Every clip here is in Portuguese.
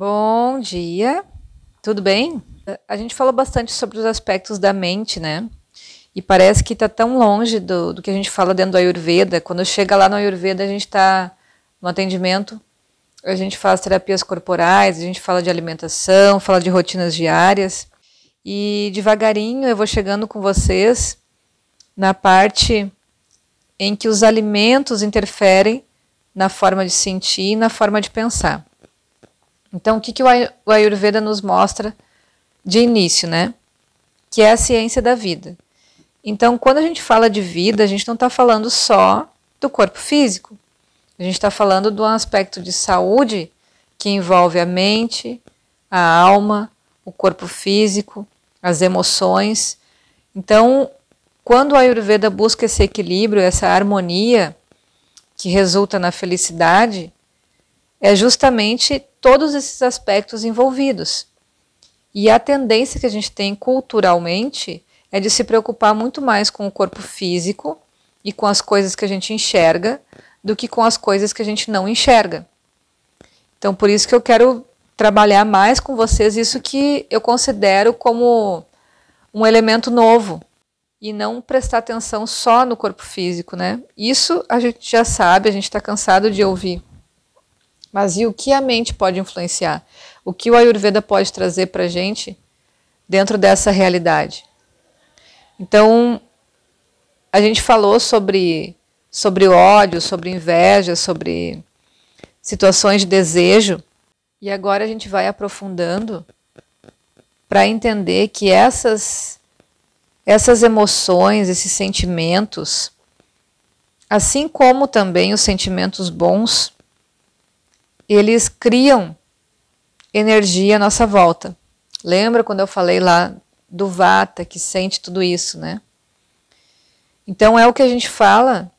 Bom dia, tudo bem? A gente falou bastante sobre os aspectos da mente, né? E parece que está tão longe do, do que a gente fala dentro do Ayurveda. Quando chega lá no Ayurveda, a gente está no atendimento, a gente faz terapias corporais, a gente fala de alimentação, fala de rotinas diárias. E devagarinho eu vou chegando com vocês na parte em que os alimentos interferem na forma de sentir e na forma de pensar. Então, o que, que o Ayurveda nos mostra de início, né? Que é a ciência da vida. Então, quando a gente fala de vida, a gente não está falando só do corpo físico. A gente está falando de um aspecto de saúde que envolve a mente, a alma, o corpo físico, as emoções. Então, quando a Ayurveda busca esse equilíbrio, essa harmonia que resulta na felicidade, é justamente todos esses aspectos envolvidos. E a tendência que a gente tem culturalmente é de se preocupar muito mais com o corpo físico e com as coisas que a gente enxerga do que com as coisas que a gente não enxerga. Então, por isso que eu quero trabalhar mais com vocês isso que eu considero como um elemento novo e não prestar atenção só no corpo físico, né? Isso a gente já sabe, a gente está cansado de ouvir. Mas e o que a mente pode influenciar? O que o Ayurveda pode trazer para a gente dentro dessa realidade? Então, a gente falou sobre, sobre ódio, sobre inveja, sobre situações de desejo, e agora a gente vai aprofundando para entender que essas, essas emoções, esses sentimentos, assim como também os sentimentos bons, eles criam energia à nossa volta. Lembra quando eu falei lá do Vata que sente tudo isso, né? Então é o que a gente fala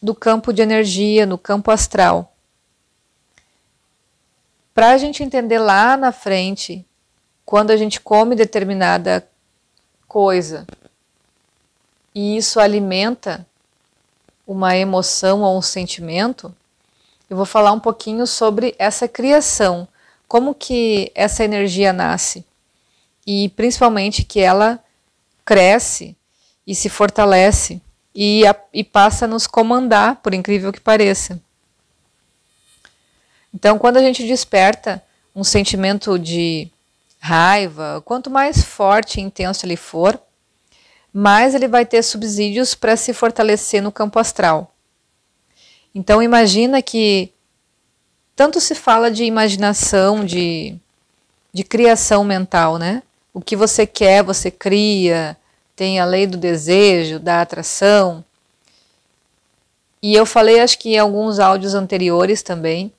do campo de energia, no campo astral. Para a gente entender lá na frente, quando a gente come determinada coisa e isso alimenta uma emoção ou um sentimento, eu vou falar um pouquinho sobre essa criação, como que essa energia nasce e principalmente que ela cresce e se fortalece e, a, e passa a nos comandar, por incrível que pareça. Então, quando a gente desperta um sentimento de raiva, quanto mais forte e intenso ele for, mais ele vai ter subsídios para se fortalecer no campo astral. Então imagina que tanto se fala de imaginação, de, de criação mental, né? O que você quer, você cria, tem a lei do desejo, da atração. E eu falei, acho que em alguns áudios anteriores também,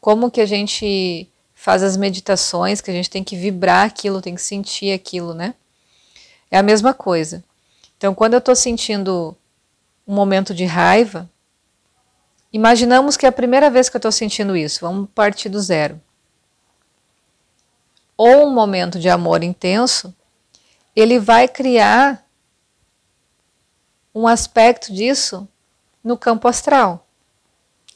como que a gente faz as meditações, que a gente tem que vibrar aquilo, tem que sentir aquilo, né? É a mesma coisa. Então, quando eu estou sentindo um momento de raiva, Imaginamos que é a primeira vez que eu estou sentindo isso, vamos partir do zero. Ou um momento de amor intenso, ele vai criar um aspecto disso no campo astral,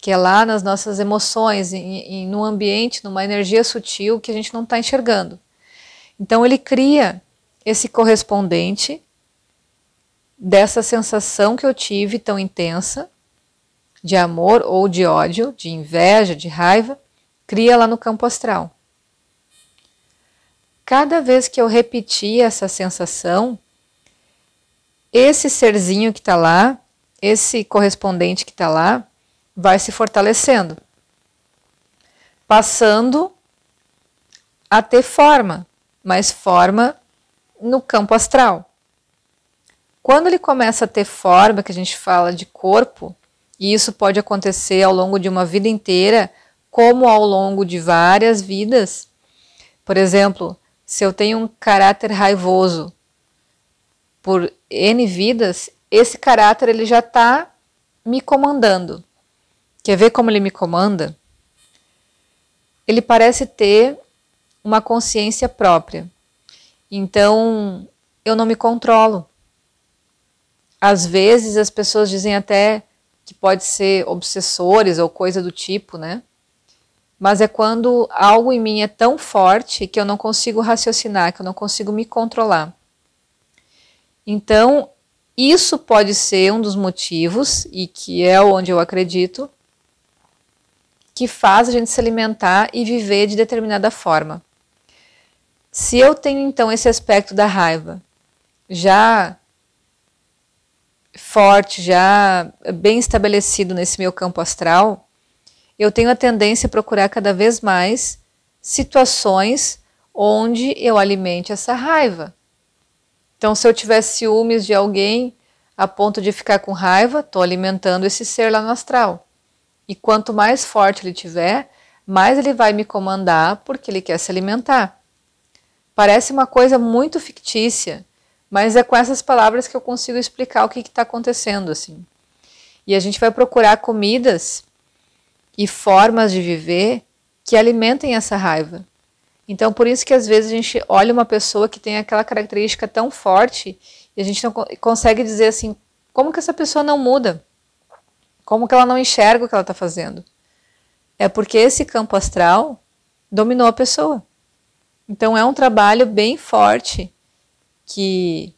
que é lá nas nossas emoções, em, em ambiente, numa energia sutil que a gente não está enxergando. Então ele cria esse correspondente dessa sensação que eu tive tão intensa de amor ou de ódio, de inveja, de raiva, cria lá no campo astral. Cada vez que eu repetir essa sensação, esse serzinho que está lá, esse correspondente que está lá, vai se fortalecendo, passando a ter forma, mas forma no campo astral. Quando ele começa a ter forma, que a gente fala de corpo, e isso pode acontecer ao longo de uma vida inteira, como ao longo de várias vidas. Por exemplo, se eu tenho um caráter raivoso por N vidas, esse caráter ele já está me comandando. Quer ver como ele me comanda? Ele parece ter uma consciência própria. Então, eu não me controlo. Às vezes as pessoas dizem até que pode ser obsessores ou coisa do tipo, né? mas é quando algo em mim é tão forte que eu não consigo raciocinar, que eu não consigo me controlar. Então, isso pode ser um dos motivos, e que é onde eu acredito, que faz a gente se alimentar e viver de determinada forma. Se eu tenho então esse aspecto da raiva já forte, já bem estabelecido nesse meu campo astral, eu tenho a tendência a procurar cada vez mais situações onde eu alimente essa raiva. Então, se eu tiver ciúmes de alguém a ponto de ficar com raiva, estou alimentando esse ser lá no astral. E quanto mais forte ele tiver, mais ele vai me comandar porque ele quer se alimentar. Parece uma coisa muito fictícia, mas é com essas palavras que eu consigo explicar o que está acontecendo assim. E a gente vai procurar comidas e formas de viver que alimentem essa raiva. Então, por isso que às vezes a gente olha uma pessoa que tem aquela característica tão forte e a gente não consegue dizer assim, como que essa pessoa não muda? Como que ela não enxerga o que ela está fazendo? É porque esse campo astral dominou a pessoa. Então é um trabalho bem forte que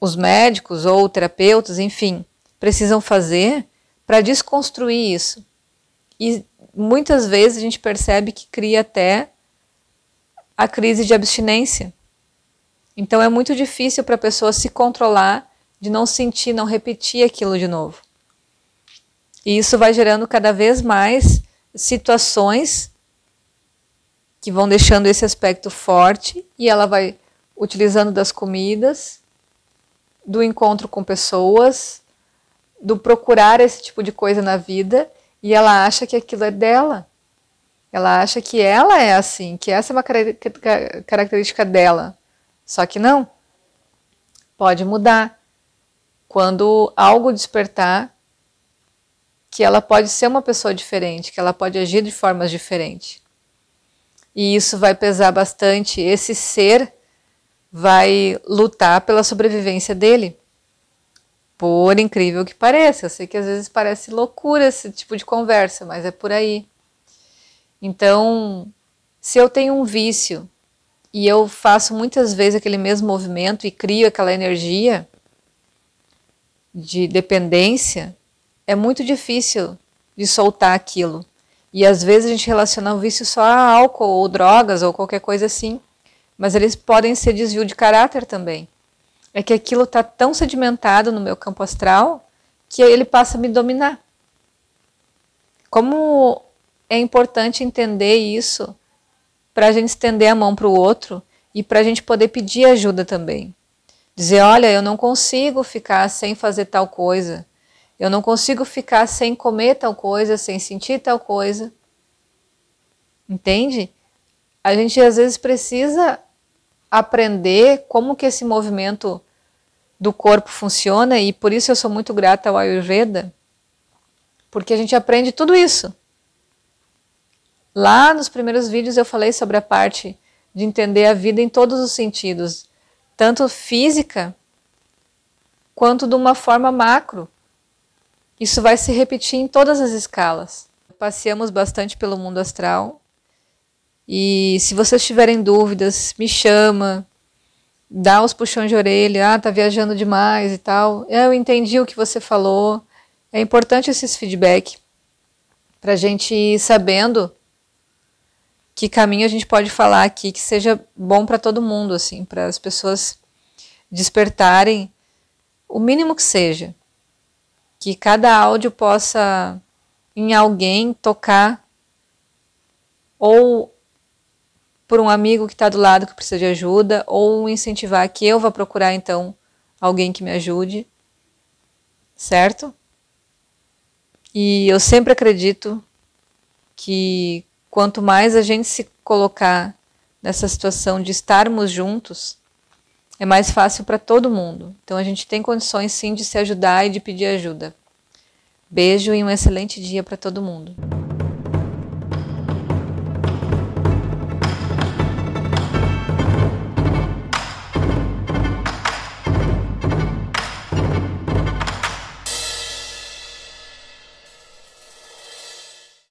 os médicos ou terapeutas, enfim, precisam fazer para desconstruir isso. E muitas vezes a gente percebe que cria até a crise de abstinência. Então é muito difícil para a pessoa se controlar de não sentir, não repetir aquilo de novo. E isso vai gerando cada vez mais situações que vão deixando esse aspecto forte e ela vai utilizando das comidas, do encontro com pessoas, do procurar esse tipo de coisa na vida e ela acha que aquilo é dela. Ela acha que ela é assim, que essa é uma característica dela. Só que não. Pode mudar. Quando algo despertar, que ela pode ser uma pessoa diferente, que ela pode agir de formas diferentes. E isso vai pesar bastante. Esse ser vai lutar pela sobrevivência dele. Por incrível que pareça. Eu sei que às vezes parece loucura esse tipo de conversa, mas é por aí. Então, se eu tenho um vício e eu faço muitas vezes aquele mesmo movimento e crio aquela energia de dependência, é muito difícil de soltar aquilo. E às vezes a gente relaciona o vício só a álcool ou drogas ou qualquer coisa assim, mas eles podem ser desvio de caráter também. É que aquilo está tão sedimentado no meu campo astral que ele passa a me dominar. Como é importante entender isso para a gente estender a mão para o outro e para a gente poder pedir ajuda também. Dizer, olha, eu não consigo ficar sem fazer tal coisa. Eu não consigo ficar sem comer tal coisa, sem sentir tal coisa. Entende? A gente às vezes precisa aprender como que esse movimento do corpo funciona e por isso eu sou muito grata ao Ayurveda, porque a gente aprende tudo isso. Lá nos primeiros vídeos eu falei sobre a parte de entender a vida em todos os sentidos, tanto física quanto de uma forma macro. Isso vai se repetir em todas as escalas. Passeamos bastante pelo mundo astral. E se vocês tiverem dúvidas, me chama, dá os puxões de orelha, ah, tá viajando demais e tal. Eu entendi o que você falou. É importante esses feedback para a gente ir sabendo que caminho a gente pode falar aqui que seja bom para todo mundo, assim, para as pessoas despertarem o mínimo que seja que cada áudio possa em alguém tocar ou por um amigo que está do lado que precisa de ajuda ou incentivar que eu vá procurar então alguém que me ajude, certo? E eu sempre acredito que quanto mais a gente se colocar nessa situação de estarmos juntos, é mais fácil para todo mundo. Então a gente tem condições sim de se ajudar e de pedir ajuda. Beijo e um excelente dia para todo mundo.